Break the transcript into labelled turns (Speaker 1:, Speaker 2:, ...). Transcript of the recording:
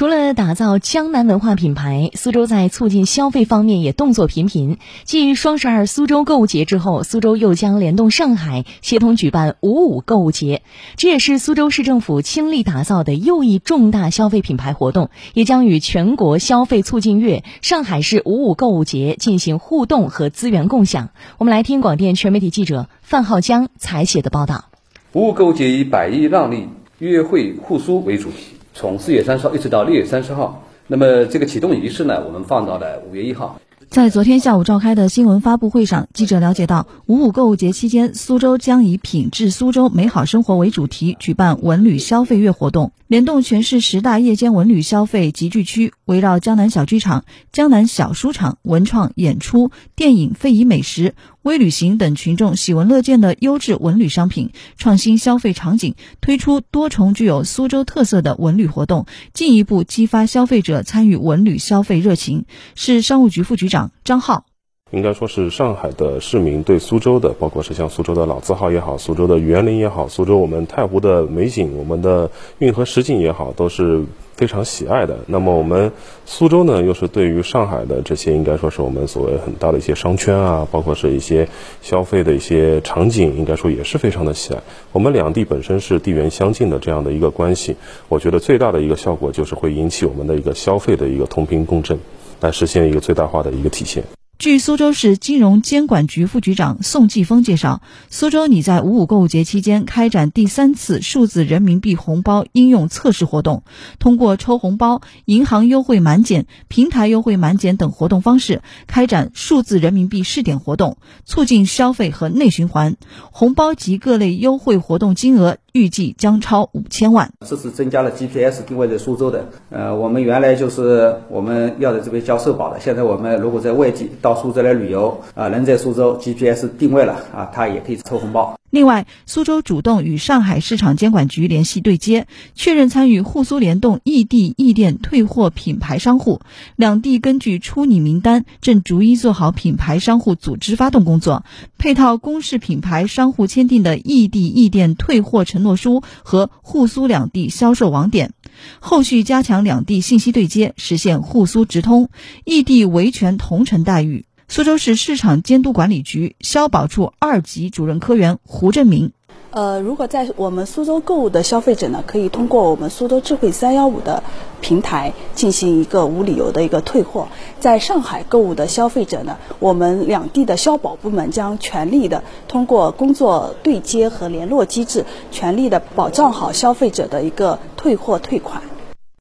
Speaker 1: 除了打造江南文化品牌，苏州在促进消费方面也动作频频。继双十二苏州购物节之后，苏州又将联动上海，协同举办五五购物节。这也是苏州市政府倾力打造的又一重大消费品牌活动，也将与全国消费促进月、上海市五五购物节进行互动和资源共享。我们来听广电全媒体记者范浩江采写的报道。
Speaker 2: 五五购物节以百亿让利、约会互苏为主题。从四月三十号一直到六月三十号，那么这个启动仪式呢，我们放到了五月一号。
Speaker 3: 在昨天下午召开的新闻发布会上，记者了解到，五五购物节期间，苏州将以“品质苏州，美好生活”为主题，举办文旅消费月活动，联动全市十大夜间文旅消费集聚区，围绕江南小剧场、江南小书场、文创演出、电影、非遗美食、微旅行等群众喜闻乐见的优质文旅商品，创新消费场景，推出多重具有苏州特色的文旅活动，进一步激发消费者参与文旅消费热情。市商务局副局长。张浩，
Speaker 4: 应该说是上海的市民对苏州的，包括是像苏州的老字号也好，苏州的园林也好，苏州我们太湖的美景，我们的运河实景也好，都是非常喜爱的。那么我们苏州呢，又是对于上海的这些，应该说是我们所谓很大的一些商圈啊，包括是一些消费的一些场景，应该说也是非常的喜爱。我们两地本身是地缘相近的这样的一个关系，我觉得最大的一个效果就是会引起我们的一个消费的一个同频共振。来实现一个最大化的一个体现。
Speaker 3: 据苏州市金融监管局副局长宋继峰介绍，苏州拟在五五购物节期间开展第三次数字人民币红包应用测试活动，通过抽红包、银行优惠满减、平台优惠满减等活动方式，开展数字人民币试点活动，促进消费和内循环。红包及各类优惠活动金额预计将超五千万。
Speaker 2: 这次增加了 GPS 定位在苏州的，呃，我们原来就是我们要在这边交社保的，现在我们如果在外地到苏州来旅游啊，人在苏州 GPS 定位了啊，他也可以抽红包。
Speaker 3: 另外，苏州主动与上海市场监管局联系对接，确认参与沪苏联动异地异店退货品牌商户。两地根据出拟名单，正逐一做好品牌商户组织发动工作，配套公示品牌商户签订的异地异店退货承诺书和沪苏两地销售网点。后续加强两地信息对接，实现沪苏直通，异地维权同城待遇。苏州市市场监督管理局消保处二级主任科员胡振明。
Speaker 5: 呃，如果在我们苏州购物的消费者呢，可以通过我们苏州智慧三幺五的平台进行一个无理由的一个退货。在上海购物的消费者呢，我们两地的消保部门将全力的通过工作对接和联络机制，全力的保障好消费者的一个退货退款。